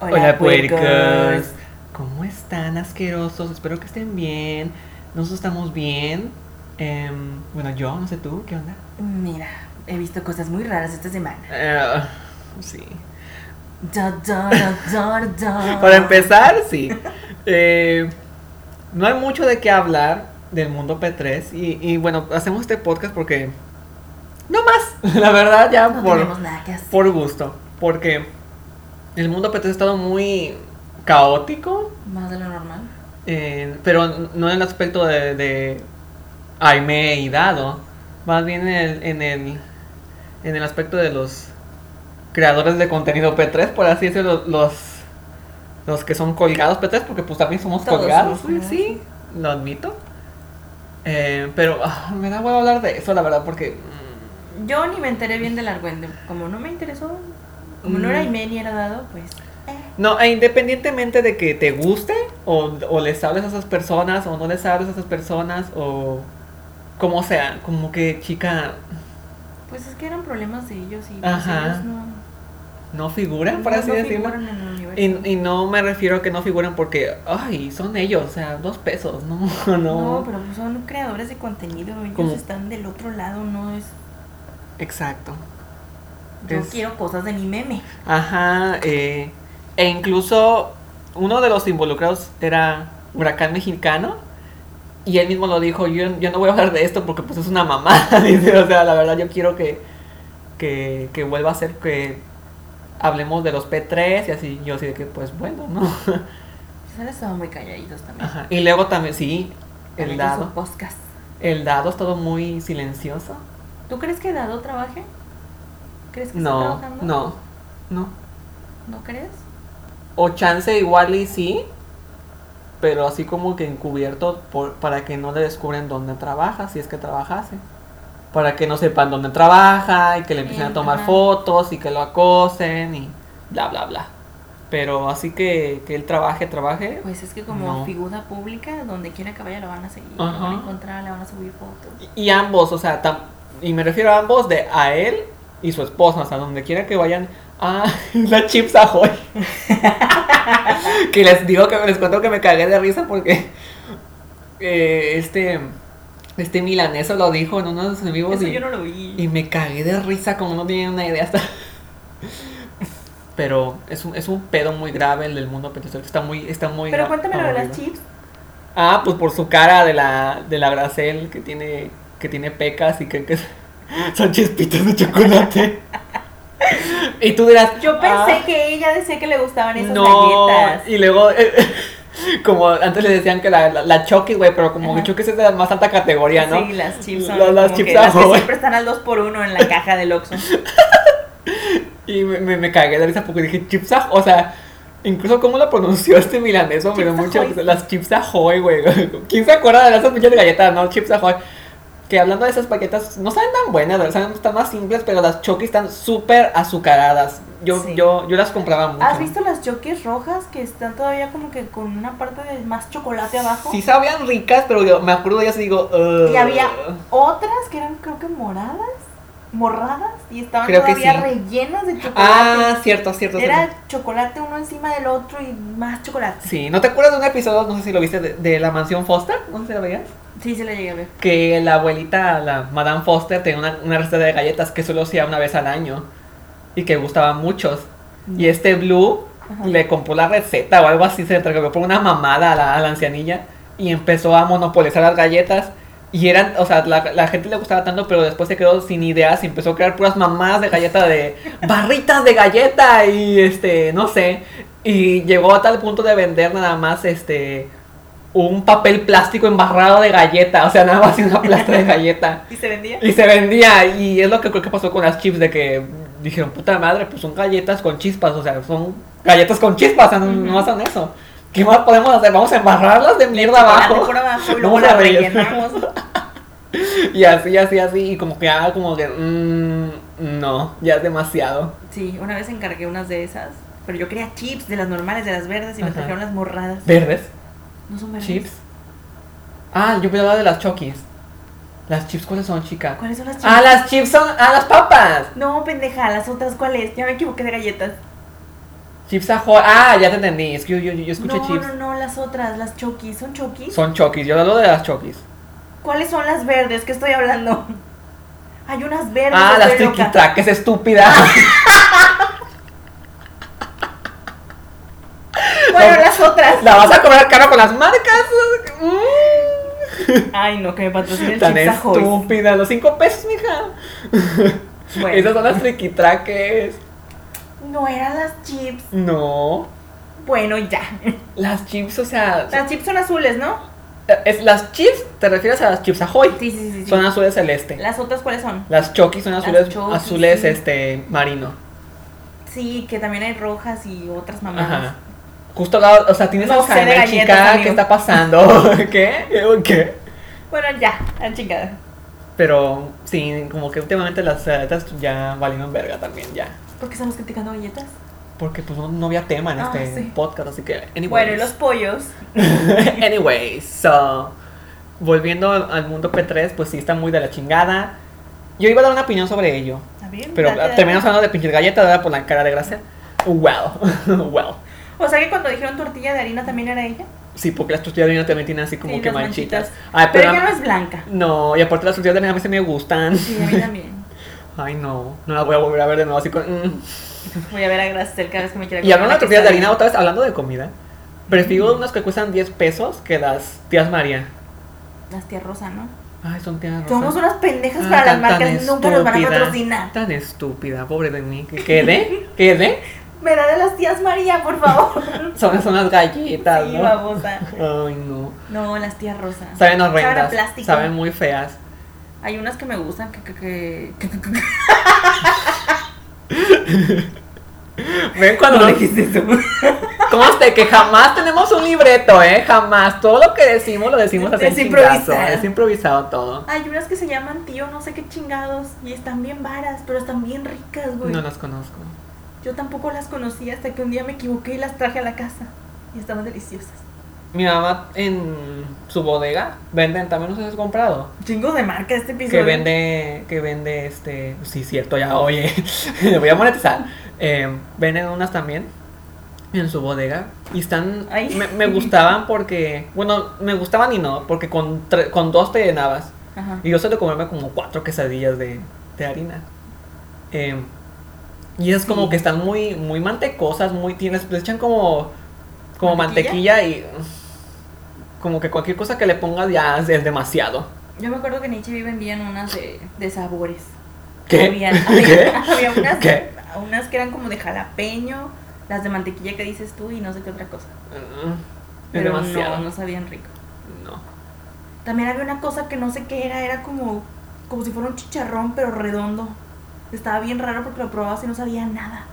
Hola, Hola puercos. ¿Cómo están, asquerosos? Espero que estén bien. Nosotros estamos bien. Em, bueno, yo, no sé tú, ¿qué onda? Mira, he visto cosas muy raras esta semana. Uh, sí. Para empezar, sí. Eh, no hay mucho de qué hablar del mundo P3. Y, y, bueno, hacemos este podcast porque. No más. La verdad, ya no por, nada que hacer. por gusto. Porque el mundo P3 ha estado muy caótico. Más de lo normal. Eh, pero no en el aspecto de, de Aime y Dado. Más bien en el, en el, en el aspecto de los creadores de contenido P3, por así decirlo, los, los que son colgados P3, porque pues también somos Todos colgados. somos sí, lo admito. Eh, pero ah, me da huevo hablar de eso, la verdad, porque... Yo ni me enteré bien del argüende. Como no me interesó, como no era Mm. Aimee ni era dado, pues. eh. No, e independientemente de que te guste o, o les hables a esas personas o no les hables a esas personas o como sea, como que chica Pues es que eran problemas de ellos y pues Ajá. ellos no. no figuran, por no- así no decirlo. figuran en el universo. Y, y no me refiero a que no figuran porque, ay, son ellos, o sea, dos pesos, no, no. No, pero son creadores de contenido. Ellos Como- están del otro lado, no es. Exacto. Yo Es- quiero cosas de mi meme. Ajá, eh, e incluso uno de los involucrados era Huracán Mexicano. Y él mismo lo dijo, yo, yo no voy a hablar de esto porque pues es una mamada. Dice, o sea, la verdad yo quiero que, que, que vuelva a ser que hablemos de los P3 y así. Yo así de que pues bueno, ¿no? Han estado muy calladitos también. Ajá. Y luego también, sí, el dado. El dado es todo muy silencioso. ¿Tú crees que Dado trabaje? ¿Crees que está No, trabajando? no, no. ¿No crees? O chance igual y sí, pero así como que encubierto por, para que no le descubren dónde trabaja, si es que trabajase. Para que no sepan dónde trabaja y que le empiecen a tomar ajá. fotos y que lo acosen y bla, bla, bla. Pero así que, que él trabaje, trabaje. Pues es que como No. figura pública, donde quiera que vaya lo van a seguir, lo van a encontrar, le van a subir fotos. Y, y ambos, o sea, tam- y me refiero a ambos de a él y su esposa, o sea, donde quiera que vayan. Ah, la Chips Ahoy. que les digo que les cuento que me cagué de risa porque eh, este este milaneso lo dijo en uno de sus en vivos Eso y, yo no lo vi. y me cagué de risa como no tienen una idea hasta pero es un, es un pedo muy grave el del mundo petrolero está muy está muy Pero cuéntame lo de las chips. Ah, pues por su cara de la, de la Gracel que tiene, que tiene pecas y que, que son chispitas de chocolate. y tú dirás, Yo pensé "Ah, que ella decía que le gustaban esas no. galletas. Y luego, eh, como antes le decían que la, la, la Chokis, güey, pero como que. Chokis es de la más alta categoría, ¿no? Sí, las chips son La- las como chips que las que siempre están al 2 por 1 en la caja del Oxxo. Y me, me, me cagué de risa porque dije, chips Ahoy", o sea, incluso cómo lo pronunció este milaneso, me dio mucho las chips ahoy, güey. ¿Quién se acuerda de esas pinches galletas, no? Chips ahoy. Que hablando de esas paquetas, no saben tan buenas, sea, están más simples, pero las chokis están súper azucaradas. Yo, Sí. yo, yo las compraba mucho. ¿Has visto las choques rojas que están todavía como que con una parte de más chocolate abajo? Sí sabían ricas, pero yo me acuerdo de ellas y digo, "Ugh". Y había otras que eran creo que moradas, morradas, y estaban Creo todavía sí. rellenas de chocolate. Ah, cierto, cierto. Era cierto. chocolate uno encima del otro y más chocolate. Sí, ¿no te acuerdas de un episodio, no sé si lo viste, de, de la mansión Foster? No sé si lo veías. Sí, se la llegué a ver. que la abuelita, la Madame Foster, tenía una, una receta de galletas que solo hacía una vez al año y que gustaban muchos. Y este Blue Ajá. le compró la receta o algo así, se le entregó por una mamada a la, a la ancianilla y empezó a monopolizar las galletas. Y eran, o sea, la, la gente le gustaba tanto, pero después se quedó sin ideas y empezó a crear puras mamadas de galleta de barritas de galleta y este, no sé. Y llegó a tal punto de vender nada más este un papel plástico embarrado de galleta, o sea, nada más una plasta de galleta. ¿Y se vendía? Y se vendía, y es lo que creo que pasó con las chips, de que dijeron, puta madre, pues son galletas con chispas, o sea, son galletas con chispas, o sea, no, no hacen eso. ¿Qué más podemos hacer? Vamos a embarrarlas de mierda abajo. por abajo y luego rellenamos. Y así, así, así, y como que, ah, como que, mm, no, ya es demasiado. Sí, una vez encargué unas de esas, pero yo quería chips de las normales, de las verdes, y me trajeron las morradas. ¿Verdes? No son verdes. ¿Chips? Ah, yo pensaba de las chokis. ¿Las chips cuáles son, chica? ¿Cuáles son las chips? Ah, las chips son. Ah, las papas. No, pendeja, las otras, ¿cuáles? Ya me equivoqué de galletas. Chips Ahoy. Ah, ya te entendí. Es que yo, yo, yo escuché no, chips. no, no, las otras, las chokis. ¿Son chokis? Son chokis. Yo hablo de las chokis. ¿Cuáles son las verdes? ¿Qué estoy hablando? Hay unas verdes. Ah, las triquitraques, estúpida. Bueno, las otras. La vas a cobrar caro con las marcas. Mm. Ay, no, que me patrocine el Tan Chips estúpida. Los cinco pesos, mija. Bueno. Esas son las triquitraques. No eran las chips. No. Bueno, ya. Las chips, o sea. Las chips son azules, ¿no? Es, las chips, te refieres a las chips Ahoy. Sí, sí, sí. sí. Son azules celeste. ¿Las otras cuáles son? Las chokis son azules, Chokis, azules sí. este, marino. Sí, que también hay rojas y otras mamadas. Ajá. Justo al lado, o sea, tienes No Alzheimer, galletas, chica, amigo. ¿qué está pasando? ¿Qué? ¿Qué? Bueno, ya, la chingada. Pero sí, como que últimamente las galletas ya valieron verga también, ya. ¿Por qué estamos criticando galletas? Porque pues no, no había tema en Ah, este sí. podcast, así que anyways. Bueno, y los pollos. anyways, so volviendo al mundo P3, pues sí está muy de la chingada. Yo iba a dar una opinión sobre ello, ¿Está bien? pero terminamos hablando de pinches galletas, ¿verdad? Por la cara de gracia. Well, well. O sea que cuando dijeron tortilla de harina también era ella. Sí, porque las tortillas de harina también tienen así como Sí, que las manchitas. manchitas. Ay, Pero pero, ella no es blanca. no, y aparte las tortillas de harina a mí se me gustan. Sí, a mí también. Ay, no, no las voy a volver a ver de nuevo así con... mm. Voy a ver a Gracel cada vez que me quiera Y hablando de tortillas de harina, otra vez hablando de comida, prefiero unas que cuestan 10 pesos que las tías María. Las tías Rosa, ¿no? Ay, son tías Rosa. Somos unas pendejas Ah, para las tan- tan marcas. Nunca nos van a patrocinar. Tan estúpida, pobre de mí. ¿Qué quede? Me da de las tías María, por favor. Son, son las galletas, sí, ¿no? babosa. Ay, no. No, las tías Rosa. Saben horrendas. plástico. Saben muy feas. Hay unas que me gustan que... que, que, que- Ven cuando No dijiste eso. Conste que jamás tenemos un libreto, ¿eh? Jamás. Todo lo que decimos lo decimos así Es improvisado. Es improvisado todo. Hay unas que se llaman tío, no sé qué chingados. Y están bien varas, pero están bien ricas, güey. No las conozco. Yo tampoco las conocía hasta que un día me equivoqué y las traje a la casa. Y estaban deliciosas. Mi mamá en su bodega venden, también nos has comprado. Chingo de marca este episodio. Que vende, que vende este. Sí, cierto, ya, oye. Le voy a monetizar. Eh, venden unas también en su bodega. Y están. Ay. Me, me gustaban porque. Bueno, me gustaban y no, porque con, tre- con dos te llenabas. Ajá. Y yo suelo comerme como cuatro quesadillas de, de harina. Eh, y es como que están muy, muy mantecosas, muy tienes, les echan como, como ¿Mantequilla? mantequilla y como que cualquier cosa que le pongas ya es, es demasiado. Yo me acuerdo que en H&B vendían unas de, de sabores. ¿Qué? Había, ¿Qué? había, unas, ¿Qué? unas que eran como de jalapeño, las de mantequilla que dices tú y no sé qué otra cosa. Mm, Pero demasiado. no, no sabían rico. No. También había una cosa que no sé qué era, era como, como si fuera un chicharrón pero redondo. Estaba bien raro porque lo probabas y no sabía nada.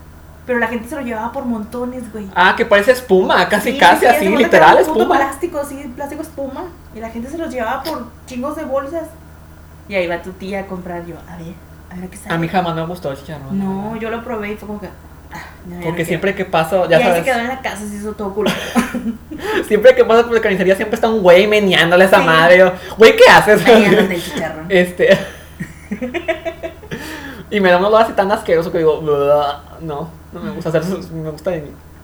Pero la gente se lo llevaba por montones, güey. Ah, que parece espuma, casi, Sí, casi sí, así, literal era un espuma. plástico, sí, plástico espuma. Y la gente se los llevaba por chingos de bolsas. Y ahí va tu tía a comprar yo. A ver, a ver qué sale. A mí jamás me gustó el chicharrón. No, yo lo probé y fue como que. ah, Porque no siempre que paso, Y ya ahí se quedó en la casa, se hizo todo culo. siempre que paso por la carnicería siempre está un güey meneándole a esa Sí. madre. Güey, ¿qué haces? Andan del chicharrón. Este. y me da un olor así tan asqueroso que digo, no, no me gusta hacer eso. Me gusta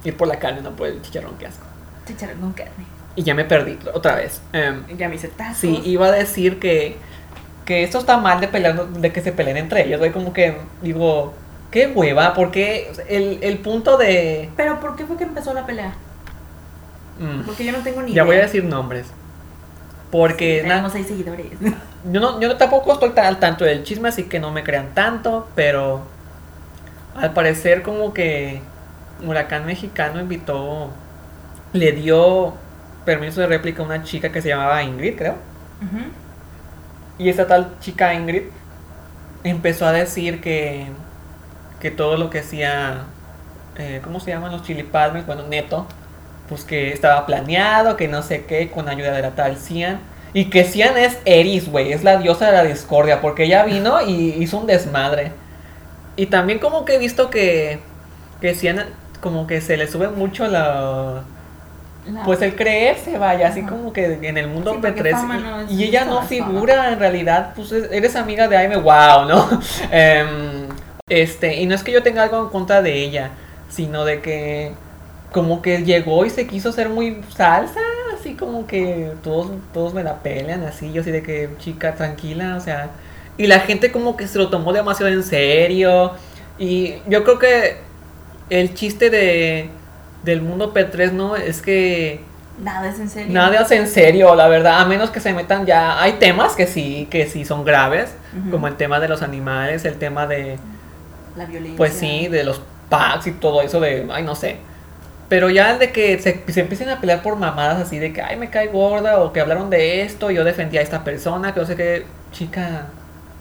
ir por la carne, no por el chicharrón, qué asco. Chicharrón con carne. Y ya me perdí otra vez. Em, Ya me hice tacos. sí, iba a decir que, que esto está mal de pelear, de que se peleen entre ellos. Güey, como que digo, qué hueva, porque el, el punto de. Pero ¿por qué fue que empezó la pelea? mm, Porque yo no tengo ni ya idea. voy a decir nombres. Porque na- Tenemos seis seguidores. Yo, no, yo tampoco estoy al tanto del chisme, así que no me crean tanto, pero al parecer como que Huracán Mexicano invitó, le dio permiso de réplica a una chica que se llamaba Ingrid, creo. Y esa tal chica Ingrid empezó a decir que, que todo lo que hacía, eh, ¿cómo se llaman los chilipadres? Bueno, neto, pues que estaba planeado, que no sé qué, con ayuda de la tal Cian. Y que Cian es Eris, güey, es la diosa de la discordia, porque ella vino y hizo un desmadre. Y también como que he visto que, que Cian como que se le sube mucho la, La- pues el creerse, vaya, así como que en el mundo Sí, porque P3 fama no es- y, y ella no es fama. figura en realidad, pues es- eres amiga de Aime, wow, ¿no? Em, este, y no es que yo tenga algo en contra de ella, sino de que como que llegó y se quiso ser muy salsa, así como que todos, todos me la pelean, así, yo así de que chica, tranquila, o sea, y la gente como que se lo tomó demasiado en serio, y yo creo que el chiste de del mundo P3, ¿no? Es que Nada es en serio. nada es en serio, la verdad, a menos que se metan ya, hay temas que sí, que sí son graves, como el tema de los animales, el tema de, La violencia. pues sí, de los packs y todo eso de, ay, no sé. Pero ya el de que se, se empiecen a pelear por mamadas así de que, ay, me cae gorda, o que hablaron de esto, yo defendía a esta persona, que no sé qué, chica,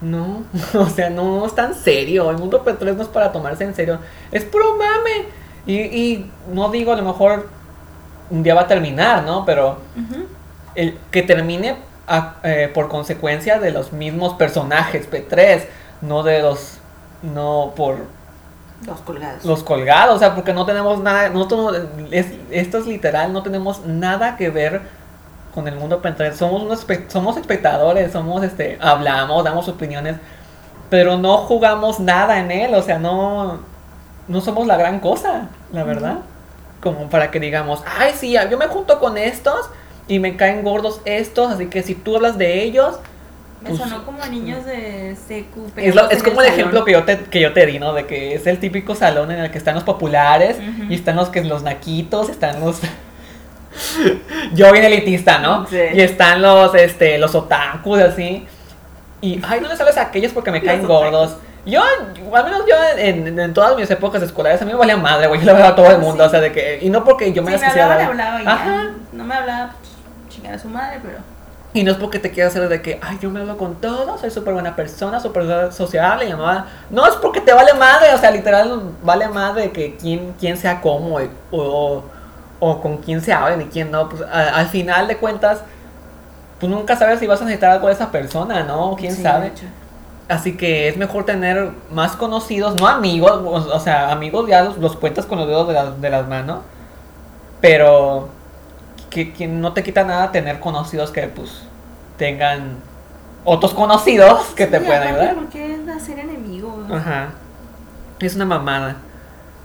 no, o sea, no es tan serio, el mundo P3 no es para tomarse en serio, es puro mame. Y, y no digo, a lo mejor un día va a terminar, ¿no? Pero el que termine a- eh, por consecuencia de los mismos personajes P3, no de los, no por Los colgados. los colgados, o sea, porque no tenemos nada, no tenemos- es, esto es literal, no tenemos nada que ver con el mundo P3, somos unos somos espectadores, somos este, hablamos, damos opiniones, pero no jugamos nada en él, o sea, no, no somos la gran cosa, la verdad, como para que digamos, ay sí, yo me junto con estos y me caen gordos estos, así que si tú hablas de ellos, Me pues- sonó como niños de secu. es, lo- pegados es como el ejemplo que yo, te, que yo te di, ¿no? De que es el típico salón en el que están los populares y están los que los naquitos, están los... yo bien elitista, ¿no? Sí. Y están los, este, los otakus, así. Y, ay, no les sabes a aquellos porque me Los caen otakus. gordos. Yo, al menos yo en, en todas mis épocas escolares, a mí me valía madre, güey. Yo le hablaba a todo el Ah, mundo, sí. o sea, de que... Y no porque yo me Sí, las me quisiera hablaba, le dar. hablaba y ya. Ajá. No me hablaba, pues, su madre, pero. Y no es porque te quieras hacer de que, ay, yo me hablo con todos, soy súper buena persona, súper sociable, y llamada. No, es porque te vale madre, o sea, literal, vale madre que quién, quién sea cómo, y- o, o con quién se hablen y quién no. Pues a- al final de cuentas, tú nunca sabes si vas a necesitar algo de esa persona, ¿no? ¿Quién Sí, sabe? Así que es mejor tener más conocidos, no amigos, o, o sea, amigos ya los, los cuentas con los dedos de, las- de las manos, pero que, que no te quita nada tener conocidos que pues tengan otros conocidos que te puedan ayudar. ¿Por qué hacer enemigos? Ajá. Es una mamada.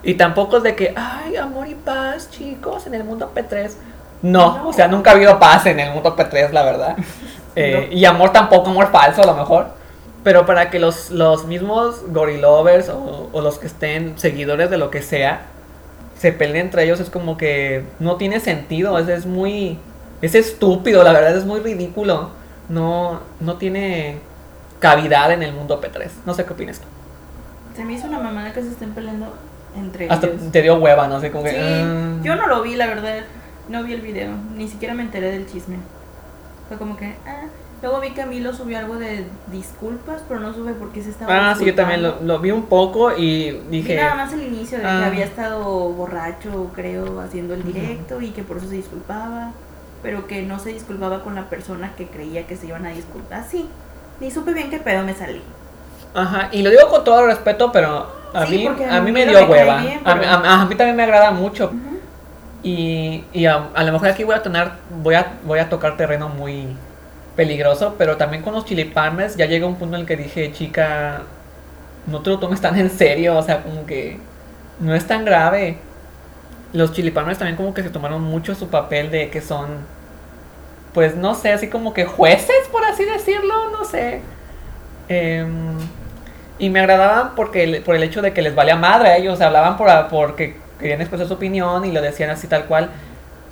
Y tampoco es de que, ay, amor y paz, chicos, en el mundo P3. No, No. o sea, nunca ha habido paz en el mundo P3, la verdad. Eh, Y amor tampoco, amor falso a lo mejor. Pero para que los, los mismos gorilovers o, o los que estén seguidores de lo que sea se peleen entre ellos es como que no tiene sentido, es, es muy... Es estúpido, la verdad es muy ridículo. No, no tiene cavidad en el mundo P3. No sé qué opinas tú. Se me hizo una mamada que se estén peleando entre Hasta ellos. te dio hueva, no sé, como que... Sí, ah. yo no lo vi, la verdad. No vi el video. Ni siquiera me enteré del chisme. Fue como que, ah. Luego vi que Camilo subió algo de disculpas, pero no supe por qué se estaba Ah, sí, yo también lo, lo vi un poco y Vi dije... nada más el inicio de Ah. que había estado borracho, creo, haciendo el directo y que por eso se disculpaba, pero que no se disculpaba con la persona que creía que se iban a disculpar. Sí, ni supe bien qué pedo me salí. Ajá, y lo digo con todo respeto, pero a Sí, mí, a a mí me dio me hueva. bien, a, mí, pero- a- a mí también me agrada mucho. Ujú. Y, y a, a lo mejor aquí voy a tener, voy a, voy a tocar terreno muy peligroso, pero también con los chili palmers ya llega un punto en el que dije, chica, no te lo tomes tan en serio, o sea, como que no es tan grave. Los chili palmers también como que se tomaron mucho su papel de que son, pues no sé, así como que jueces, por así decirlo, no sé. Em, y me agradaban porque por el hecho de que les valía madre a ellos, hablaban por, porque querían expresar su opinión y lo decían así tal cual.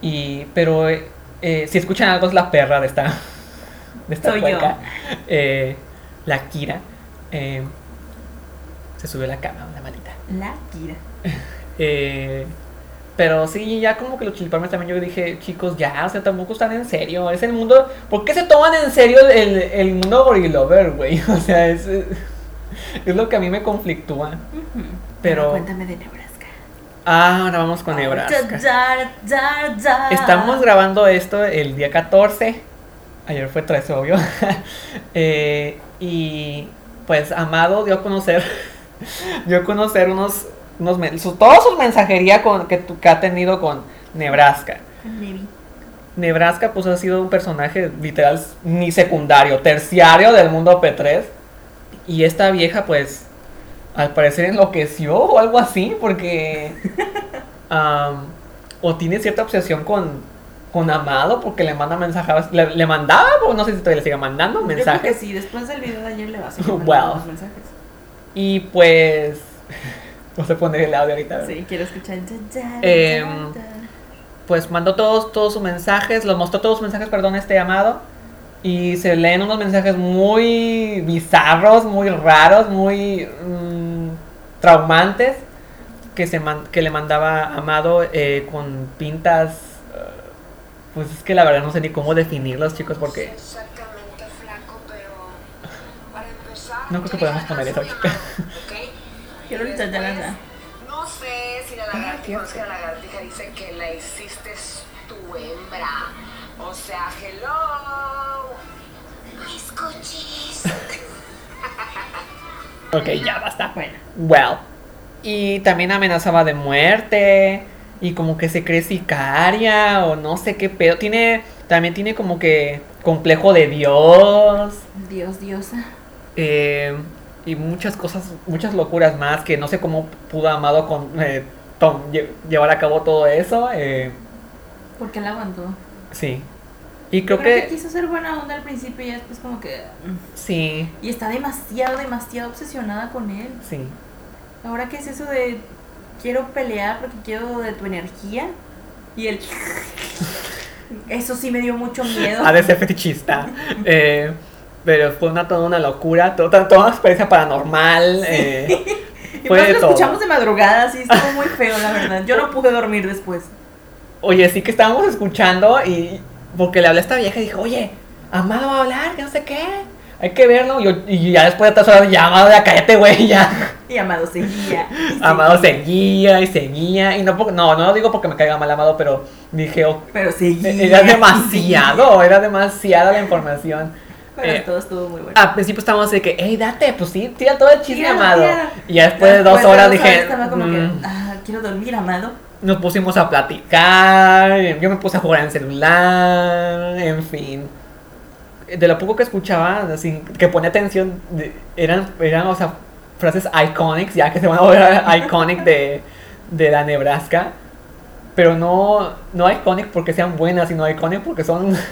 Y, pero eh, si escuchan algo es la perra de esta, de esta Soy cueca. Eh, la Kira. eh, se subió a la cama, la malita. La Kira. Eh, pero sí, ya como que los chilipalmes también yo dije, chicos, ya, o sea, tampoco están en serio. Es el mundo. ¿Por qué se toman en serio el, el mundo gorilover, güey? O sea, es, es lo que a mí me conflictúa. Pero- cuéntame de Nebraska. Ah, ahora vamos con Nebraska. Estamos grabando esto el día 14. Ayer fue 13, obvio. Eh, y pues Amado dio a conocer. dio a conocer unos. unos toda su mensajería con, que, tu- que ha tenido con Nebraska. Nebraska pues ha sido un personaje literal ni secundario, terciario del mundo P3. Y esta vieja pues al parecer enloqueció o algo así porque... o tiene cierta obsesión con, con Amado porque le manda mensajes, le, le mandaba, no sé si todavía le sigue mandando Yo creo que mensajes. sí, después del video de ayer le va a seguir los mensajes. Y pues... Vamos a poner el audio ahorita. Sí, quiero escuchar. Em, pues mandó todos, todos sus mensajes, los mostró todos sus mensajes, perdón, este amado. Y se leen unos mensajes muy bizarros, muy raros, muy mm, traumantes que, se man- que le mandaba Amado eh, con pintas. Pues es que la verdad no sé ni cómo definirlos, chicos, porque Exactamente, flaco, pero para empezar. No creo que podamos poner eso ¿ok? Quiero ahorita ya la- No sé si la lagartija, no es que la lagartija dice que la hiciste tu hembra. O sea, hello. Mis cochis. Ok, ya basta. Bueno, Well. Y también amenazaba de muerte. Y como que se cree sicaria. O no sé qué pedo. Tiene. También tiene como que. complejo de Dios. Dios, diosa. eh, y muchas cosas. Muchas locuras más. Que no sé cómo pudo Amado con. eh, tom- lle- llevar a cabo todo eso. eh, ¿Por qué la aguantó? sí. Y creo que que. quiso ser buena onda al principio y después como que... mm. Sí. Y está demasiado, demasiado obsesionada con él. Sí. Ahora, ¿qué es eso de quiero pelear porque quiero de tu energía? Y él... Eso sí me dio mucho miedo. Ha de ser fetichista. Eh, pero fue una, toda una locura. Toda, toda una experiencia paranormal. eh, Y fue de lo todo. escuchamos de madrugada, sí, estuvo muy feo, la verdad. Yo no pude dormir después. Oye, sí que estábamos escuchando y porque le hablé a esta vieja y dijo, oye, Amado va a hablar, que no sé qué. Hay que verlo. Y, yo- y ya después de tres horas, ya, Amado, ya cállate, güey, ya. Y Amado seguía. y Amado seguía, y seguía. Y no, no, no lo digo porque me caiga mal Amado, pero dije, oh, Pero seguía. era demasiado, era demasiada la información. Pero Eh, todo estuvo muy bueno. Al principio estábamos de que, hey, date, pues sí, tira todo el chisme, Amado. Y ya después de dos horas dije, Estaba como que, "Mm". ah, quiero dormir, Amado. nos pusimos a platicar, yo me puse a jugar en el celular, en fin. De lo poco que escuchaba, así, que ponía atención, eran, eran, o sea, frases iconics, ya que se van a volver iconic de, de la Nebraska. Pero no, no iconic porque sean buenas, sino iconic porque son...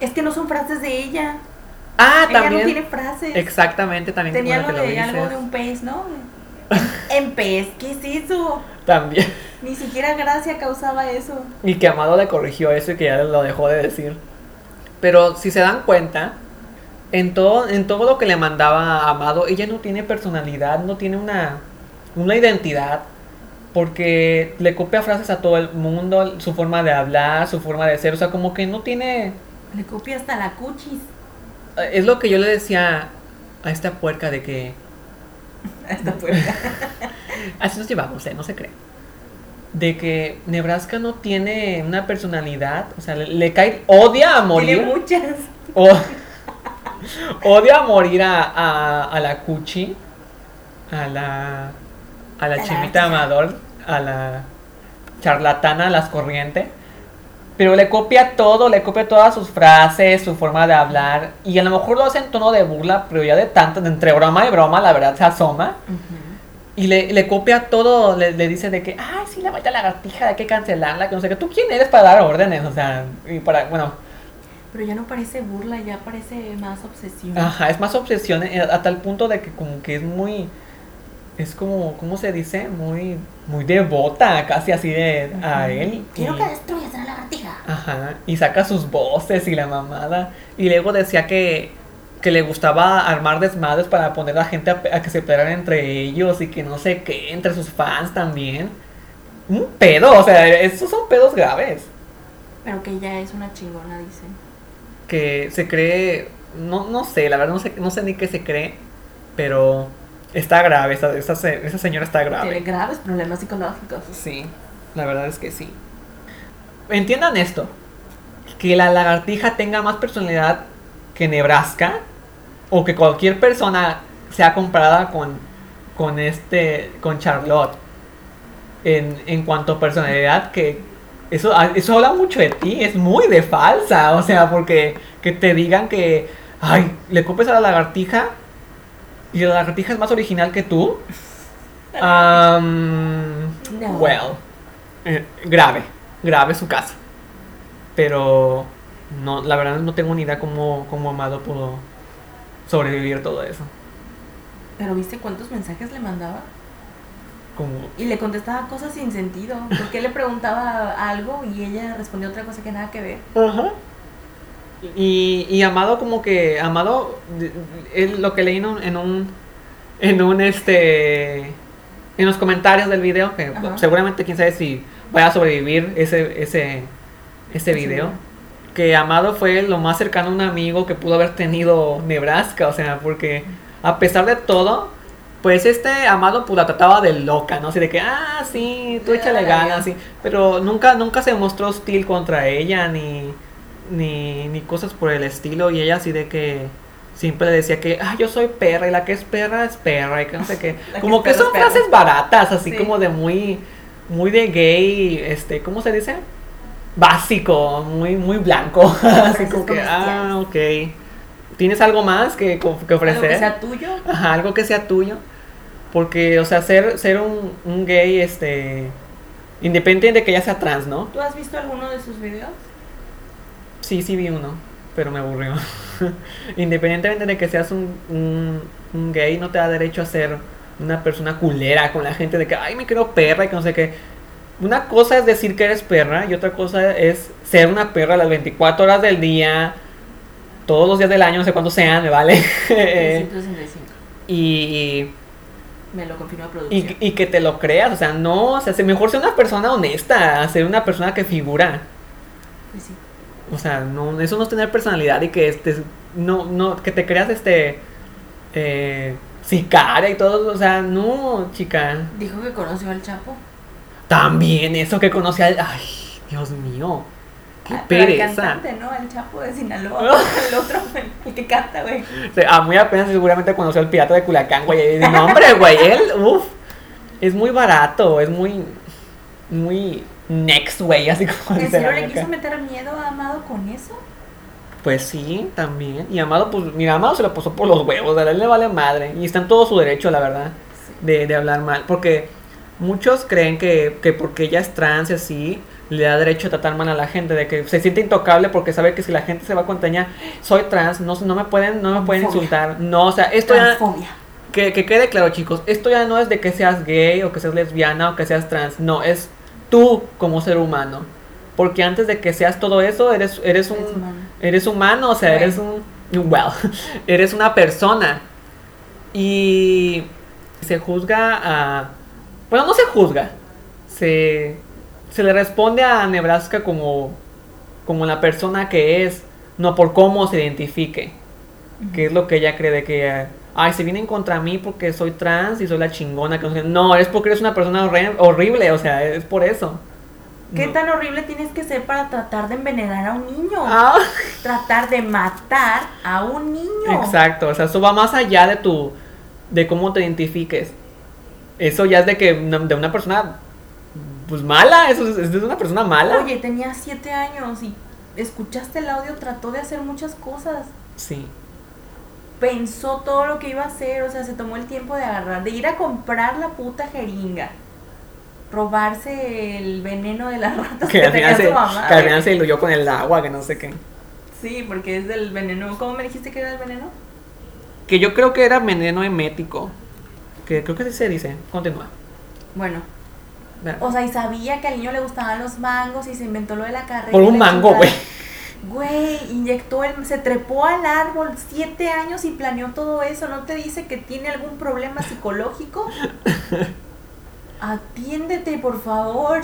Es que no son frases de ella. Ah, ella también. no tiene frases. Exactamente, también. Tenía algo de, lo algo de un pez, ¿no? en pez, ¿qué es eso? También. Ni siquiera gracia causaba eso. Y que Amado le corrigió eso y que ya lo dejó de decir. Pero si se dan cuenta, en todo, en todo lo que le mandaba a Amado, ella no tiene personalidad, no tiene una, una identidad. Porque le copia frases a todo el mundo, su forma de hablar, su forma de ser. O sea, como que no tiene... Le copia hasta la cuchis. Es lo que yo le decía a esta puerca de que... A esta puerta. Así nos llevamos, ¿eh? No se cree. De que Nebraska no tiene una personalidad. O sea, le, le cae... Odia a morir. Tiene muchas. O- odio a morir a, a, a la Cuchi, a la, a la Chimita. Amador, a la charlatana, a las corrientes. Pero le copia todo, le copia todas sus frases, su forma de hablar. Y a lo mejor lo hace en tono de burla, pero ya de tanto, de entre broma y broma, la verdad se asoma. Y le, le copia todo, le, le dice de que, ay, sí, la maldita lagartija, hay que cancelarla, que no sé qué. ¿Tú quién eres para dar órdenes? O sea, y para, bueno, Pero ya no parece burla, ya parece más obsesión. Ajá, es más obsesión eh, a tal punto de que como que es muy es como ¿cómo se dice? Muy muy devota, casi así de a él. Quiero y, que destruyas a la lagartija. ajá, y saca sus voces y la mamada y luego decía que que le gustaba armar desmadres para poner a la gente a, pe- a que se pelearan entre ellos y que no sé qué, entre sus fans también. Un pedo, o sea, esos son pedos graves. Pero que ella es una chingona, dice. Que se cree, no, no sé, la verdad no sé, no sé ni qué se cree, pero está grave, esa, esa, esa señora está Tiene grave. graves problemas psicológicos. Sí, la verdad es que sí. Entiendan esto, que la lagartija tenga más personalidad que Nebraska, o que cualquier persona sea comparada con, con este, con Charlotte, en, en cuanto a personalidad, que Eso, ah, eso habla mucho de ti, es muy de falsa, o sea, porque que te digan que, ay, le copias a la lagartija y la lagartija es más original que tú. Um, No. Well, eh, grave, grave su caso. Pero no, la verdad no tengo ni idea cómo, cómo Amado pudo sobrevivir todo eso. Pero viste cuántos mensajes le mandaba. Como, Y le contestaba cosas sin sentido. Porque él le preguntaba algo y ella respondía otra cosa que nada que ver. Ajá. Y, y Amado como que Amado él, lo que leí en un, en un en un este en los comentarios del video que Ajá. seguramente quién sabe si vaya a sobrevivir ese ese ese video video. que Amado fue lo más cercano a un amigo que pudo haber tenido Nebraska o sea porque a pesar de todo pues este Amado pues la trataba de loca, ¿no? Así de que, ah, sí, tú échale ganas, sí. Pero nunca, nunca se mostró hostil contra ella, ni, ni, ni cosas por el estilo. Y ella así de que siempre le decía que, ah, yo soy perra, y la que es perra es perra, y que no sé qué. La como que son frases baratas, así Sí. como de muy, muy de gay, este, ¿cómo se dice? Básico, muy, muy blanco. así como que, ah, ok. ¿Tienes algo más que, que Algo ofrecer? que sea tuyo. Ajá, algo que sea tuyo. Porque, o sea, ser, ser un, un gay, este. Independiente de que ya sea trans, ¿no? ¿Tú has visto alguno de sus videos? Sí, sí vi uno, pero me aburrió. Independientemente de que seas un, un, un gay, no te da derecho a ser una persona culera con la gente de que, ay, me creo perra y que no sé qué. Una cosa es decir que eres perra y otra cosa es ser una perra las 24 horas del día, todos los días del año, no sé cuántos sean, me vale. Eh, 365. y, Me lo confirma y, producción. y que te lo creas, o sea, no, o sea, se- mejor ser una persona honesta, ser una persona que figura. Pues sí. O sea, no, eso no es tener personalidad y que este, no, no, que te creas este, eh, sicaria y todo, o sea, no, chica. Dijo que conoció al Chapo. También eso que conocí al, ay, Dios mío, qué Ah, pero al pereza. cantante, ¿no? Al Chapo de Sinaloa. el otro, el que canta, güey. O sea, ah, muy apenas seguramente conoció al pirata de Culacán, güey, y nombre, güey, él, uff, es muy barato, es muy, muy next, güey, así como ¿En serio le quiso meter miedo a Amado con eso? Pues sí, también. Y Amado, pues, mira, Amado se lo puso por los huevos, a él le vale madre. Y está en todo su derecho, la verdad, Sí. de, de hablar mal. Porque muchos creen que, que porque ella es trans y así, le da derecho a tratar mal a la gente, de que se siente intocable porque sabe que si la gente se va a contar ya, soy trans, no, no me pueden, no me pueden insultar. No, o sea, esto ya, que, que quede claro, chicos, esto ya no es de que seas gay o que seas lesbiana o que seas trans, no, es tú como ser humano. Porque antes de que seas todo eso, eres, eres un... Eres humano. Eres humano, o sea, eres un. Well, eres una persona. Y se juzga a. Bueno, no se juzga. Se, se le responde a Nebraska como, como la persona que es, no por cómo se identifique. Que es lo que ella cree de que. Ay, se vienen contra mí porque soy trans y soy la chingona. Que no, sé qué". no, es porque eres una persona horrible, o sea, es por eso. ¿Qué No. tan horrible tienes que ser para tratar de envenenar a un niño? Ah. Tratar de matar a un niño. Exacto, o sea, eso va más allá de tu, de cómo te identifiques. Eso ya es de que de una persona, pues mala, eso es, es una persona mala. Oye, tenía siete años y escuchaste el audio, trató de hacer muchas cosas. Sí, Pensó todo lo que iba a hacer, o sea, se tomó el tiempo de agarrar, de ir a comprar la puta jeringa. Robarse el veneno de las ratas que que, al final tenía se, su mamá. que al güey. final se diluyó con el agua, que no sé qué. Sí, porque es del veneno. ¿Cómo me dijiste que era el veneno? Que yo creo que era veneno emético. Que creo que así se dice. Continúa. Bueno, O sea, y sabía que al niño le gustaban los mangos y se inventó lo de la carrera. Por un mango, güey. Güey, inyectó el, se trepó al árbol siete años y planeó todo eso. ¿No te dice que tiene algún problema psicológico? Atiéndete, por favor.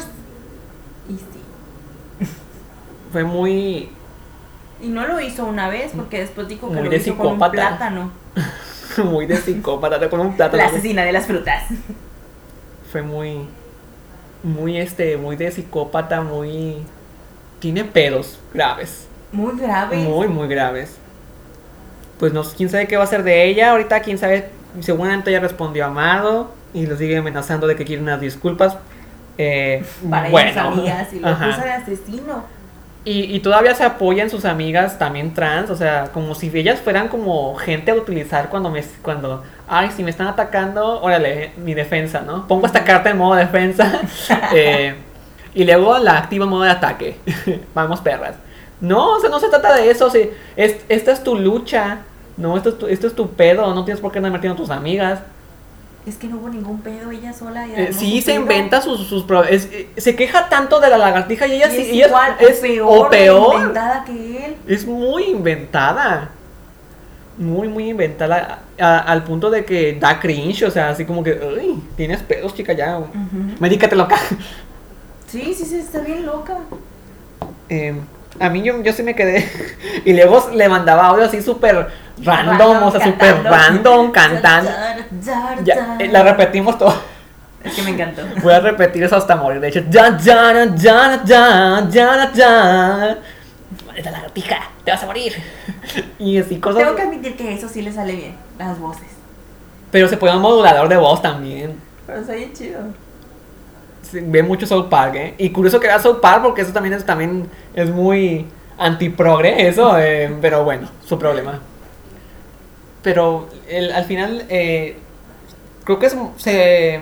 Y sí. Fue muy, Y no lo hizo una vez porque después dijo que Muy lo de hizo con un plátano. muy de psicópata, con un plátano. La asesina de las frutas. fue muy muy este muy de psicópata muy tiene pedos graves. Muy grave. muy muy graves. Pues no quién sabe qué va a hacer de ella. Ahorita quién sabe seguramente ella respondió Amado y lo sigue amenazando de que quiere unas disculpas. Eh, Para bueno, amigas y lo acusa de asesino. Y, y todavía se apoyan sus amigas también trans, o sea, como si ellas fueran como gente a utilizar cuando me, cuando, ay, si me están atacando, órale, mi defensa, ¿no? Pongo esta carta en modo defensa eh, y luego la activo en modo de ataque. Vamos, perras. No, o sea, no se trata de eso, o sea, es, esta es tu lucha, no, esto es tu, esto es tu pedo, no tienes por qué andar metiendo a tus amigas. Es que no hubo ningún pedo ella sola. y Eh, sí, se pedo. inventa sus, sus es- eh, se queja tanto de la lagartija y ella sí, es ella igual, es o peor, o peor. inventada que él. Es muy inventada. Muy, muy inventada. a- al punto de que da cringe. O sea, así como que, uy, tienes pedos, chica, ya. Ujú. Medícate loca. Sí, sí, sí, está bien loca. Eh, a mí yo, yo sí me quedé. y luego le mandaba audio así súper random, o sea, súper random, cantando. Ya, eh, la repetimos todo. Es que me encantó. Voy a repetir eso hasta morir. De hecho, ya, ya, ya, ya, ya, ya, ya. Maldita lagartija, te vas a morir. y así cosas. Tengo que admitir que eso sí le sale bien, las voces. Pero se pone un modulador de voz también. Pero está bien chido. Sí, ve mucho South Park, ¿eh? Y curioso que era South Park porque eso también es, también es muy antiprogre, eso, eh, pero bueno, su problema. Pero el- al final, eh, creo que es- se,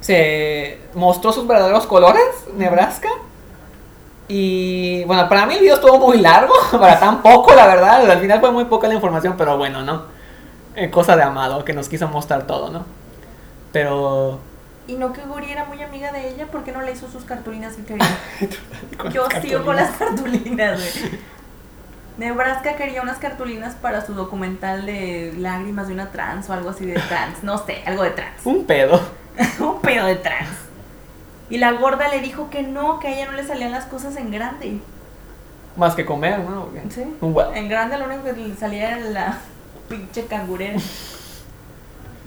se mostró sus verdaderos colores, Nebraska. Y bueno, para mí el video estuvo muy largo, para tan poco, la verdad. Al final fue muy poca la información, pero bueno, ¿no? Eh, cosa de Amado, que nos quiso mostrar todo, ¿no? Pero Y no que Guri era muy amiga de ella, ¿por qué no le hizo sus cartulinas que quería? Yo sigo con las cartulinas, güey. Nebraska quería unas cartulinas para su documental de lágrimas de una trans o algo así de trans. No sé, algo de trans. Un pedo. Un pedo de trans. Y la gorda le dijo que no, que a ella no le salían las cosas en grande. Más que comer, ¿no? Sí. En grande lo único que le salía era la pinche cangurera.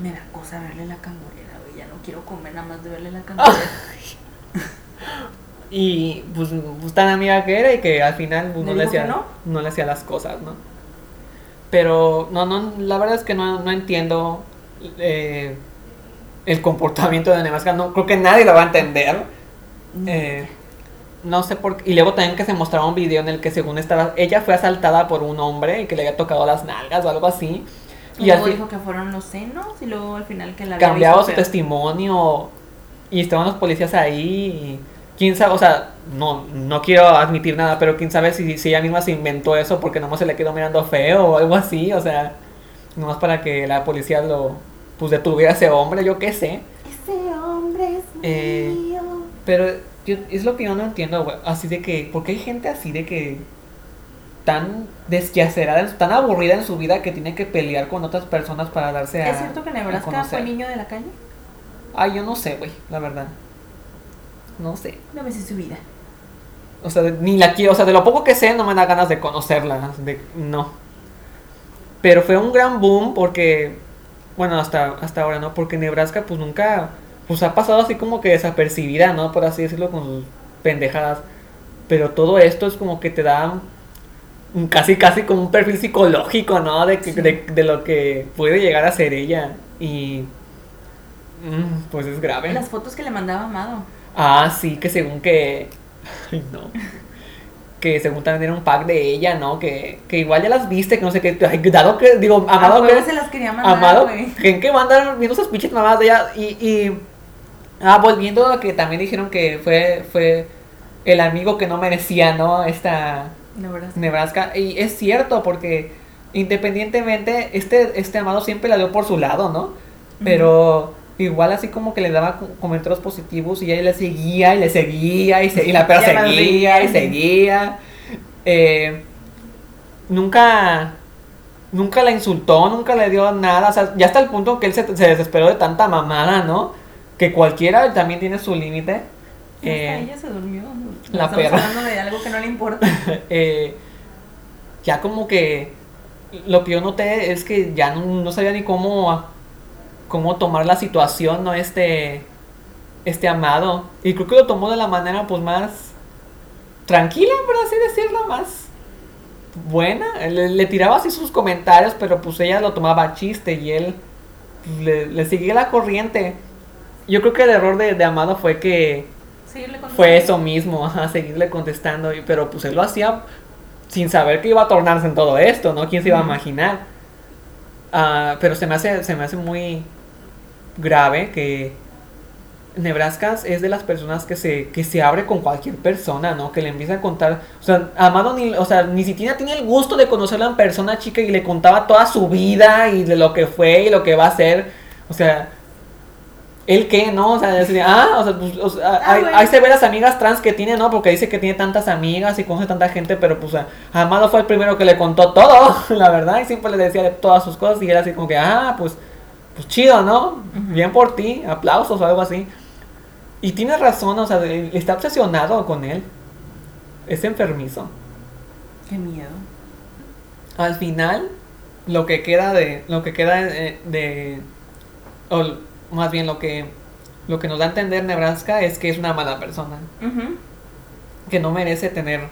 Me da cosa verle la cangurera, güey. Ya no quiero comer nada más de verle la cangurera. Y pues, pues, tan amiga que era y que al final pues, ¿Le no, le hacía, no? no le hacía las cosas, ¿no? Pero no, no, la verdad es que no, no entiendo eh, el comportamiento de Nebraska. No, creo que nadie lo va a entender. Eh, no sé por qué. Y luego también que se mostraba un video en el que según estaba, ella fue asaltada por un hombre y que le había tocado las nalgas o algo así. Y Y luego dijo que fueron los senos y luego al final que la había cambiaba visto su feo. testimonio y estaban los policías ahí. Y quién sabe, o sea, no, no quiero admitir nada, pero quién sabe si, si ella misma se inventó eso porque nomás se le quedó mirando feo o algo así, o sea, nomás para que la policía lo pues detuviera a ese hombre, yo qué sé. Ese hombre es Eh, mío. Pero yo- es lo que yo no entiendo, güey. Así de que, ¿por qué hay gente así de que tan desquacerada, tan aburrida en su vida que tiene que pelear con otras personas para darse a. ¿Es cierto que Nebraska fue niño de la calle? Ay, yo no sé, güey, la verdad. No sé. No me sé su vida. O sea, ni la quiero. O sea, de lo poco que sé, no me da ganas de conocerla. De, no. Pero fue un gran boom porque. Bueno, hasta, hasta ahora, ¿no? Porque Nebraska, pues nunca. Pues ha pasado así como que desapercibida, ¿no? Por así decirlo, con sus pendejadas. Pero todo esto es como que te da. un- Casi, casi como un perfil psicológico, ¿no? De, Sí. de, de lo que puede llegar a ser ella. Y. mm, pues es grave. Las fotos que le mandaba Amado. Ah, sí, que según que. Ay, no. Que según también era un pack de ella, ¿no? Que, que igual ya las viste, que no sé qué. Ay, dado que. Digo, A amado que. se las quería mandar, Amado. ¿en qué andar viendo esas pinches mamadas de ella? Y. y ah, volviendo a que también dijeron que fue, fue el amigo que no merecía, ¿no? Esta. Nebraska. Nebraska. Y es cierto, porque independientemente, este, este amado siempre la dio por su lado, ¿no? Pero igual así como que le daba co- comentarios positivos y ella le seguía y le seguía y, se- y la perra la seguía y seguía. seguía. Eh, nunca... Nunca la insultó, nunca le dio nada. O sea, ya hasta el punto que él se, se desesperó de tanta mamada, ¿no? Que cualquiera también tiene su límite. Eh, ella se durmió. la Estamos perra. hablando de algo que no le importa. eh, ya como que lo que yo noté es que ya no, no sabía ni cómo cómo tomar la situación no este este amado. Y creo que lo tomó de la manera pues más tranquila por así decirlo más buena. Le, le tiraba así sus comentarios pero pues ella lo tomaba a chiste y él pues, le, le seguía la corriente. Yo creo que el error de, de Amado fue que fue eso mismo, ajá, seguirle contestando, y- pero pues él lo hacía sin saber que iba a tornarse en todo esto, ¿no? ¿Quién se iba a imaginar? Ah, pero se me hace, se me hace muy grave que Nebraska es de las personas que se, que se abre con cualquier persona, ¿no? Que le empieza a contar, o sea, Amado ni, o sea, ni siquiera tiene el gusto de conocerla en persona, chica, y le contaba toda su vida y de lo que fue y lo que va a hacer, o sea, ¿él qué, no? O sea, ah, o sea, pues, o sea, Ah, ahí, bueno. ahí se ve las amigas trans que tiene, ¿no? Porque dice que tiene tantas amigas y conoce tanta gente, pero pues Amado fue el primero que le contó todo, la verdad, y siempre le decía de todas sus cosas y era así como que, ah, pues, pues chido, ¿no? Bien por ti, aplausos o algo así. Y tiene razón, o sea, está obsesionado con él. Es enfermizo. Qué miedo. Al final, lo que queda de. Lo que queda de. de- o más bien lo que. Lo que nos da a entender Nebraska es que es una mala persona. Que no merece tener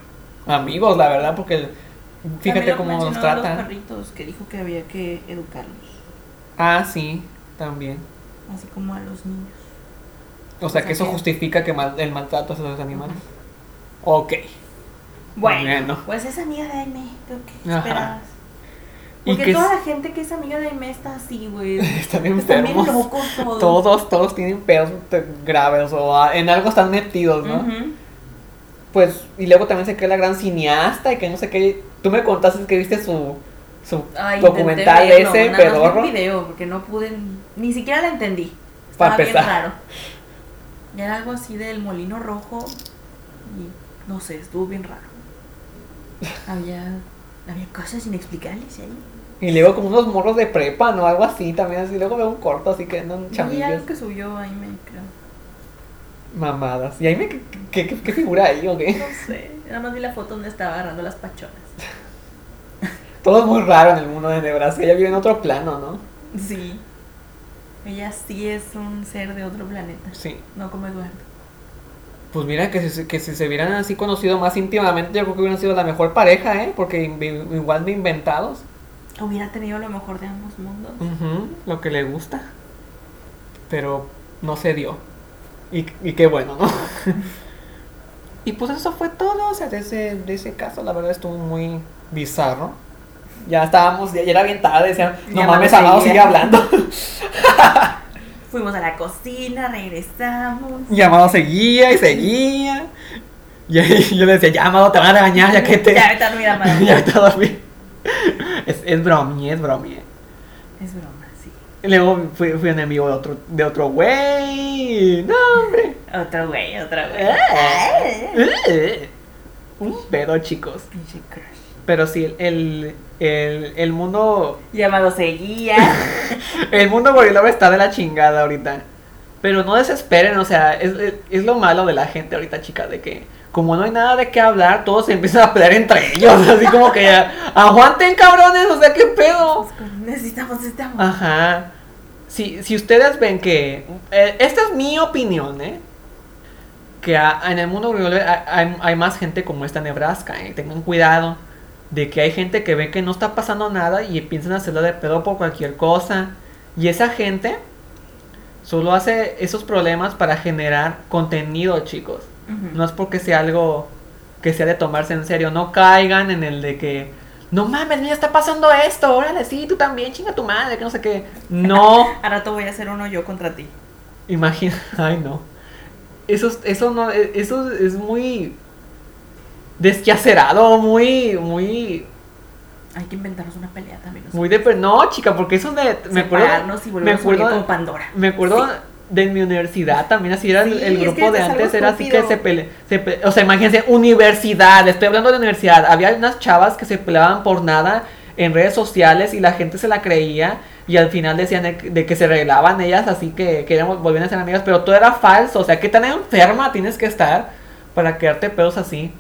amigos, la verdad, porque fíjate cómo los trata. perritos que dijo que había que educarlos, Ah, sí, también. así como a los niños. O sea, O sea que eso que- justifica que mal- el maltrato hacia los animales. Ok. Bueno, Bueno. pues es amiga de Aime, creo que esperabas. Porque que toda la gente que es amiga de Aime está así, güey. Están Están bien enfermos. locos todos. Todos, todos tienen pedos graves o ah, en algo están metidos, ¿no? Pues, y luego también se cree la gran cineasta y que no sé qué. Tú me contaste que viste su, su Ay, documental verlo, ese, pedorro. un video porque no pude, ni siquiera la entendí. Estaba bien raro. Y Era algo así del molino rojo y no sé, estuvo bien raro. Había, había cosas inexplicables ahí. Y luego como unos morros de prepa, ¿no? Algo así también. Así luego veo un corto, así que andan Y chamillos. algo que subió ahí me creo. Mamadas. ¿Y ahí me. ¿Qué, qué, qué- qué figura ahí o qué? No sé, nada más vi la foto donde estaba agarrando las pachonas. Todo es muy raro en el mundo de Nebraska. Ella vive en otro plano, ¿no? Sí. Ella sí es un ser de otro planeta, Sí. no como Eduardo. Pues mira, que si, que si se hubieran así conocido más íntimamente, yo creo que hubieran sido la mejor pareja, ¿eh? Porque igual de inventados. Hubiera tenido lo mejor de ambos mundos. Ujú, lo que le gusta. Pero no se dio. Y, y qué bueno, ¿no? y pues eso fue todo. O sea, de ese, de ese caso, la verdad estuvo muy bizarro. Ya estábamos, ya, ya era bien tarde. Decían, no mames, Amado sigue hablando. Fuimos a la cocina, regresamos. y Amado seguía y seguía. Y ahí yo le decía, ya Amado, te van a regañar, ya que te. Ya vete a dormir, Amado. ya vete a dormir. Es, es bromi, es bromi. Es broma, sí. Y luego fui, fui enemigo de otro, de otro güey. No, hombre. Otro güey, otro güey. Eh. Un pedo, chicos. Pinche crush. Pero sí, el, el, el mundo. Llamado seguía. El mundo gorilova está de la chingada ahorita. Pero no desesperen, o sea, es, es lo malo de la gente ahorita, chicas, de que como no hay nada de qué hablar, todos se empiezan a pelear entre ellos. Así como que ya, aguanten cabrones, o sea, qué pedo. necesitamos, necesitamos. Ajá. Si, si ustedes ven que. eh, esta es mi opinión, ¿eh? Que a- en el mundo hay, hay- hay más gente como esta en Nebraska, ¿eh? Tengan cuidado. De que hay gente que ve que no está pasando nada y piensan hacerlo de pedo por cualquier cosa. Y esa gente solo hace esos problemas para generar contenido, chicos. No es porque sea algo que sea de tomarse en serio. No caigan en el de que, no mames, mira, está pasando esto. Órale, sí, tú también, chinga tu madre, que no sé qué. No, A rato voy a hacer uno yo contra ti. imagina, ay no. Eso, es- eso no, e- eso es muy desquacerado, muy, muy, Hay que inventarnos una pelea también. nosotros. muy de, no, chica, porque eso de, me acuerdo, y me volvernos a acuerdo, como Pandora. Me acuerdo Sí. de mi universidad también, así era el- Sí, el es grupo que de antes, era así que se pele, se pe- o sea, imagínense, universidad, estoy hablando de universidad, había unas chavas que se peleaban por nada en redes sociales y la gente se la creía y al final decían de, que se arreglaban ellas, así que queríamos volvían a ser amigas, pero todo era falso, o sea, qué tan enferma tienes que estar para quedarte pedos así.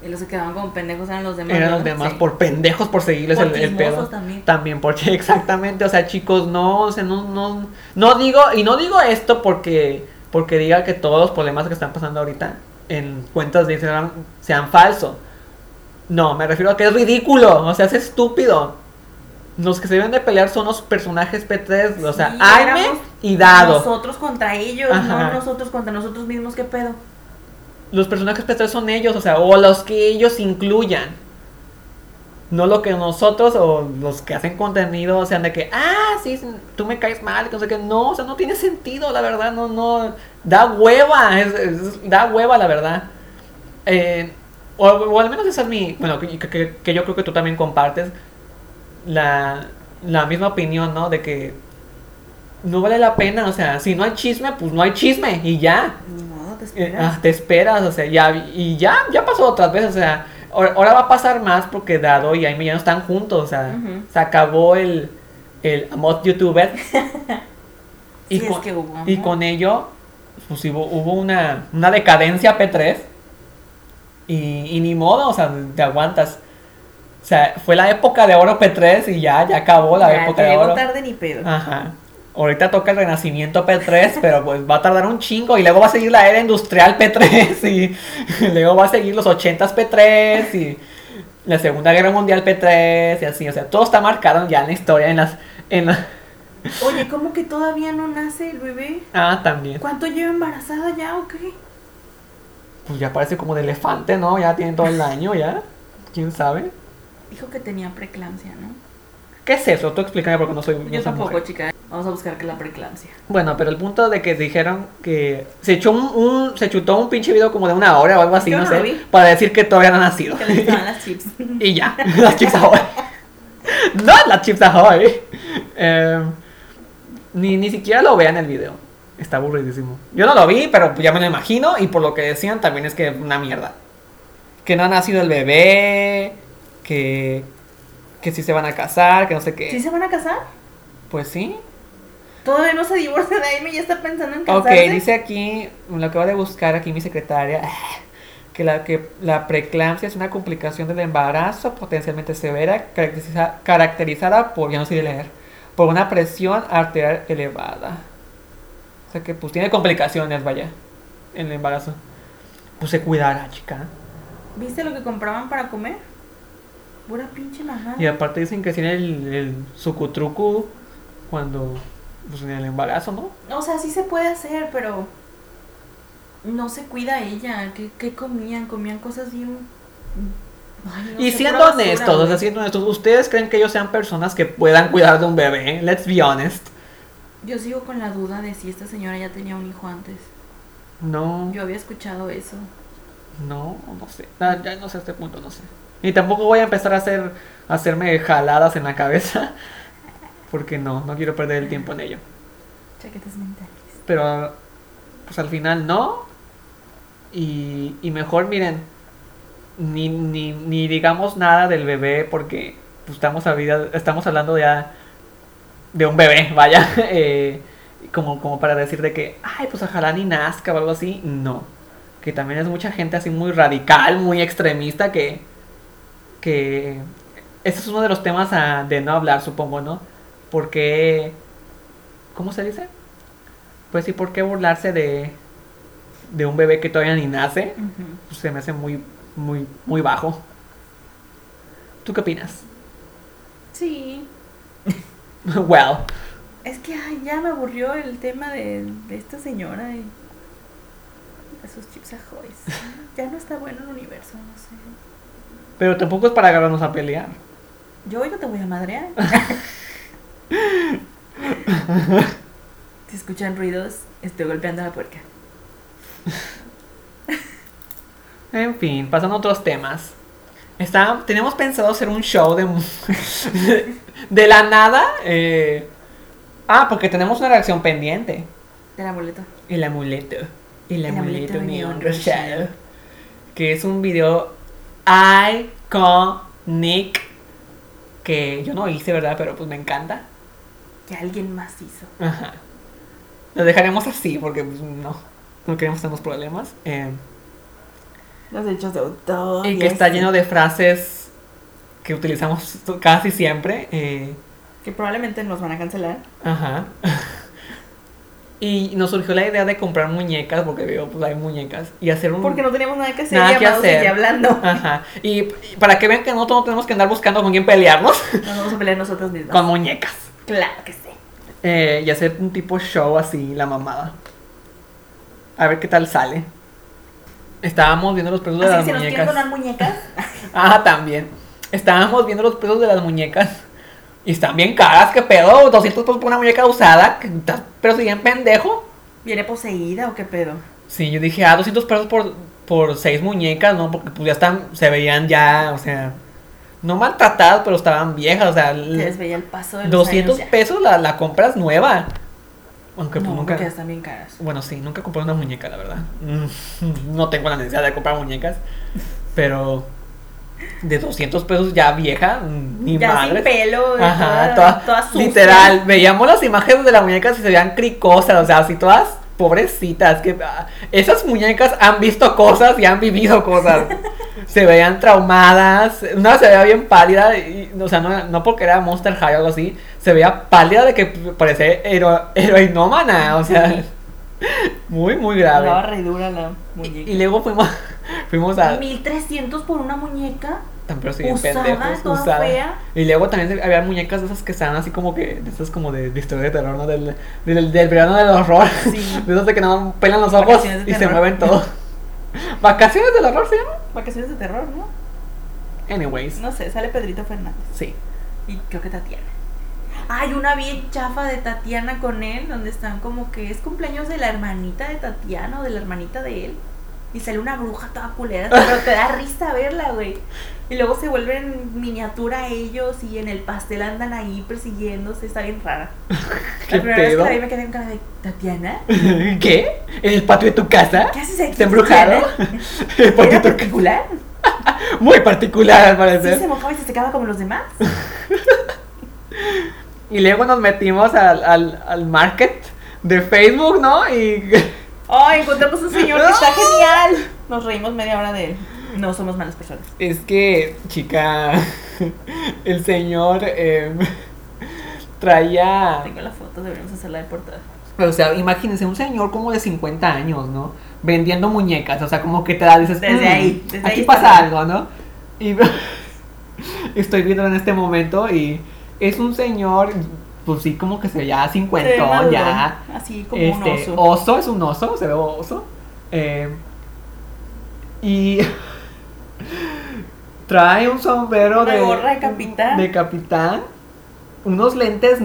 Y los que quedaban como pendejos eran los demás. Eran los demás Sí. por pendejos por seguirles Por el, pedo. también. También, porque exactamente, o sea, chicos, no, o sea, no, no, no digo, y no digo esto porque, porque diga que todos los problemas que están pasando ahorita en cuentas de Instagram sean falsos. No, me refiero a que es ridículo, o sea, es estúpido. los que se deben de pelear son los personajes P3, o sea, Aime y Dado. Nosotros contra ellos, Ajá. no nosotros contra nosotros mismos, ¿qué pedo? Los personajes P3 son ellos, o sea, o los que ellos incluyan. No lo que nosotros o los que hacen contenido, o sea, de que, ah, sí, tú me caes mal, que no sé qué. No, o sea, no tiene sentido, la verdad, no, no. Da hueva, da hueva, la verdad. Eh, o, al menos esa es mi. Bueno, que, que- yo creo que tú también compartes la, la misma opinión, ¿no? De que no vale la pena, o sea, si no hay chisme, pues no hay chisme y ya. Te Eh, esperas. ah, te esperas, o sea, ya, y ya, ya pasó otras veces, o sea, ahora, va a pasar más porque Dado y Aime ya no están juntos, o sea, se acabó el, el amor youtuber. y, Sí, es con, que hubo y con ello, pues hubo, hubo una, una decadencia P3 y, y ni modo, o sea, te aguantas. O sea, fue la época de oro P3 y ya, ya acabó la Ya, época de llegó oro. tarde ni pedo. Ajá. Ahorita toca el renacimiento P3, pero pues va a tardar un chingo y luego va a seguir la era industrial P3 y luego va a seguir los 80s P3 y la Segunda Guerra Mundial P3 y así, o sea, todo está marcado ya en la historia, en las... En la- Oye, ¿cómo que todavía no nace el bebé? Ah, también. ¿Cuánto lleva embarazada ya o qué? Pues ya parece como de elefante, ¿no? Ya tiene todo el año, ya. ¿Quién sabe? Dijo que tenía preeclampsia, ¿no? ¿Qué es eso? Tú explícame porque no soy... Yo tampoco, mujer. chica. Vamos a buscar que la preeclampsia. Bueno, pero el punto de que dijeron que se echó un, un- se chutó un pinche video como de una hora o algo así, Yo no, no sé, para decir que todavía no ha nacido. Que le las chips. y ya, las chips ahoy. no las chips ahoy. Eh, ni, ni siquiera lo vean el video. Está aburridísimo. Yo no lo vi, pero ya me lo imagino. Y por lo que decían, también es que una mierda. Que no ha nacido el bebé. Que. Que sí se van a casar. Que no sé qué. ¿Sí se van a casar? Pues sí. Todavía no se divorcia de Aime y ya está pensando en Ok, casarse. dice aquí, lo acabo de buscar aquí mi secretaria, que la, que la preeclampsia es una complicación del embarazo potencialmente severa, caracteriza- caracterizada por, ya no sé de leer, por una presión arterial elevada. O sea que pues tiene complicaciones, vaya, en el embarazo. Pues se cuidará, chica. ¿Viste lo que compraban para comer? Pura pinche mamá. Y aparte dicen que tiene el, el sucutrucu cuando, pues en el embarazo, ¿no? O sea, sí se puede hacer, pero no se cuida ella. ¿Qué, qué comían? Comían cosas bien... Ay, no Y siendo pura basura, honestos, o sea, siendo honestos, ¿ustedes creen que ellos sean personas que puedan cuidar de un bebé? Let's be honest. Yo sigo con la duda de si esta señora ya tenía un hijo antes. No, Yo había escuchado eso. no, no sé. Ah, ya no sé a este punto, no sé. Y tampoco voy a empezar a hacer a hacerme jaladas en la cabeza. Porque no, no quiero perder el tiempo en ello. Chaquetas mentales. Pero, pues al final no. Y, y mejor, miren, ni, ni, ni digamos nada del bebé porque pues, estamos, a vida- estamos hablando ya de un bebé, vaya. eh, como, como para decir de que, ay, pues ojalá ni nazca o algo así. No. Que también es mucha gente así muy radical, muy extremista que... que ese es uno de los temas a- de no hablar, supongo, ¿no? Porque... ¿Cómo se dice? Pues sí, ¿por qué burlarse de, de un bebé que todavía ni nace? Pues se me hace muy, muy, muy bajo. ¿Tú qué opinas? Sí. well, Es que ay, ya me aburrió el tema de, de esta señora y de sus chips ahoy. Ya no está bueno el universo, no sé. Pero tampoco es para agarrarnos a pelear. Yo hoy no te voy a madrear. si escuchan ruidos, estoy golpeando la puerca. En fin, pasando a otros temas. Está, tenemos pensado hacer un show de, de la nada. eh, ah, porque tenemos una reacción pendiente. Del amuleto. El amuleto. El, El amuleto, amuleto rosado. Que es un video iconic. Que yo no hice, ¿verdad? Pero pues me encanta. Que alguien más hizo. Ajá. Lo dejaremos así porque pues, no. No queremos tener problemas. eh, Los derechos de autor. y que está lleno de frases que utilizamos casi siempre. eh, Que probablemente nos van a cancelar. Ajá. Y nos surgió la idea de comprar muñecas, porque veo, pues hay muñecas, y hacer un... Porque no teníamos nada que hacer Nada que hacer. y hablando. Ajá. Y, para que vean que nosotros no tenemos que andar buscando con quién pelearnos, Nos vamos a pelear nosotros mismos. con muñecas. Claro que sí. Eh, y hacer un tipo show así, la mamada. A ver qué tal sale. Estábamos viendo los precios de las si nos quieren muñecas. donar muñecas, Ah, también. Estábamos viendo los precios de las muñecas. Y están bien caras, qué pedo. 200 pesos por una muñeca usada. Pero si bien pendejo. ¿viene poseída o qué pedo? Sí, yo dije, ah, 200 pesos por, por seis muñecas, ¿no? Porque pues ya están, se veían ya, o sea, no maltratadas, pero estaban viejas, o sea, Se les veía el paso de los 200 años pesos la, la compras nueva. Aunque pues No, nunca... están bien caras. Bueno, sí, nunca compré una muñeca, la verdad. No tengo la necesidad de comprar muñecas. Pero de 200 pesos ya vieja, ni ya madre. sin pelo, Ajá, toda, toda, toda sucia. literal. Veíamos las imágenes de las muñecas y se veían cricosas, o sea, así todas pobrecitas. Que, ah, esas muñecas han visto cosas y han vivido cosas. se veían traumadas. Una se veía bien pálida, y, o sea, no, no porque era Monster High o algo así. Se veía pálida de que parecía hero, heroinómana, o sea, muy, muy grave. re dura la Y, muñeca. y luego fuimos, fuimos a. 1300 por una muñeca. Tan pero bien Usada, pendejos, toda usada. fea. Y luego también había muñecas de esas que estaban así como que, de esas como de, de historia de terror, ¿no? Del, del, del verano del horror. Sí. De esas de que no pelan los ojos y se mueven todo. ¿Vacaciones del horror se llama? Vacaciones de terror, ¿no? Anyways, No sé, sale Pedrito Fernández. sí. Y creo que Tatiana. Hay una bien chafa de Tatiana con él, donde están como que es cumpleaños de la hermanita de Tatiana o de la hermanita de él. Y sale una bruja toda culera, pero te da risa verla, güey. Y luego se vuelven miniatura ellos y en el pastel andan ahí persiguiéndose, está bien rara. ¿Qué la primera vez que pedo? la vi me quedé en cara de ¿Tatiana? ¿Qué? ¿En el patio de tu casa? ¿Qué haces aquí? ¿Está embrujado? El patio ¿Era de tu casa. particular? Muy particular al Sí, parecer. se mojaba y se secaba como los demás. Y luego nos metimos al, al, al market de Facebook, ¿no? Y ¡Ay, encontramos un señor que está genial! Nos reímos media hora de él. No somos malas personas. Es que, chica, el señor eh, traía... Tengo la foto, deberíamos hacerla de portada. O sea, imagínense, un señor como de 50 años, ¿no? Vendiendo muñecas, o sea, como que te da, dices, Desde "Mm, ahí, desde aquí ahí pasa algo, ¿no? Y estoy viendo en este momento y es un señor, pues sí, como que se ya Se ve cincuentón, ya. Así como Este, un oso. es un oso, se ve oso. Eh, y trae un sombrero Una de, gorra de capitán. de capitán, unos lentes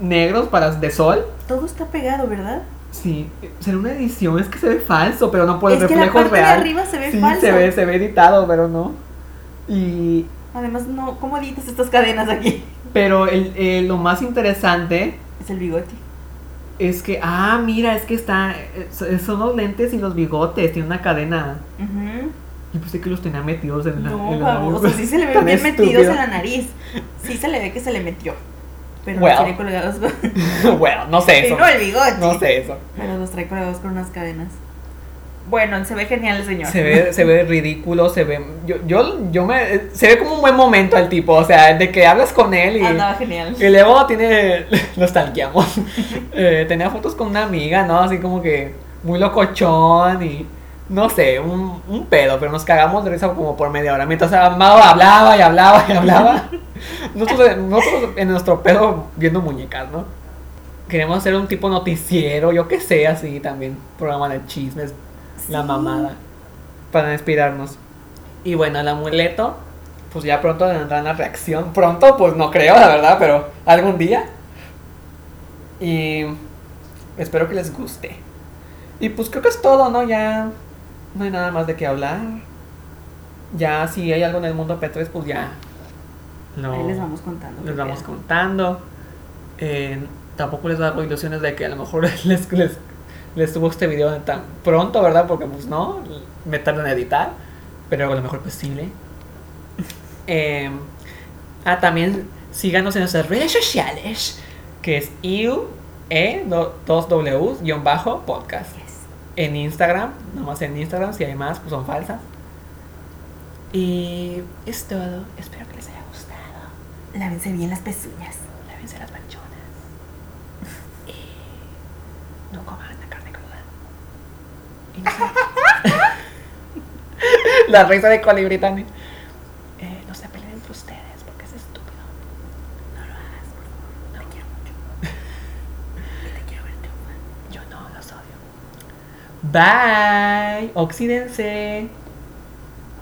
negros para de sol. Todo está pegado, ¿verdad? Sí, será una edición, es que se ve falso, pero no por el es que la reflejo de real. arriba se ve sí, falso. se ve, se ve editado, pero no. Y Además, no, ¿cómo editas estas cadenas aquí? Pero el, eh, lo más interesante Es el bigote. es que, ah, mira, es que está, eh, so- son los lentes y los bigotes, tiene una cadena. Ujú. Yo pensé que los tenía metidos en la. No, en la baboso, nariz. sí se le ve bien metidos en la nariz. Sí se le ve que se le metió. Pero Well. los tiene colgados bueno, no sé eso. no el bigote. No sé eso. Pero los trae colgados con unas cadenas. Bueno, se ve genial el señor. Se ve, se ve ridículo, se ve. Yo, yo, yo me. Se ve como un buen momento el tipo, o sea, de que hablas con él y. Andaba genial. Y luego tiene. Lo stalkeamos. Eh, tenía fotos con una amiga, ¿no? Así como que. Muy locochón y. No sé, un, un pedo, pero nos cagamos de risa como por media hora. Mientras Amado hablaba y hablaba y hablaba. Nosotros, nosotros en nuestro pedo viendo muñecas, ¿no? Queremos hacer un tipo noticiero, yo qué sé, así también. Programa de chismes, la mamada. Para inspirarnos. Y bueno, el amuleto, pues ya pronto tendrá una reacción. Pronto, pues no creo, la verdad, pero algún día. Y espero que les guste. Y pues creo que es todo, ¿no? Ya no hay nada más de qué hablar. Ya si hay algo en el mundo P3, pues ya. Ahí les vamos contando. les vamos contando. Eh, tampoco les hago ilusiones de que a lo mejor les, les, les subo este video tan pronto, ¿verdad? Porque pues no, me tardo en editar, pero hago lo mejor posible. Eh, ah, también síganos en nuestras redes sociales, que es IU, E, 2 Ws, guion bajo, podcast. Yes. En Instagram, nomás en Instagram, si hay más, pues son falsas. Y es todo, espero que les haya gustado. Lávense bien las pezuñas. Lávense las manchonas. Y no coman Y no se- La risa de Colibrí también. Eh, no se peleen entre ustedes porque es estúpido. No lo hagas, por favor. No quiero mucho. Y te quiero ver triunfar. Yo no los odio. Bye. Oxídense.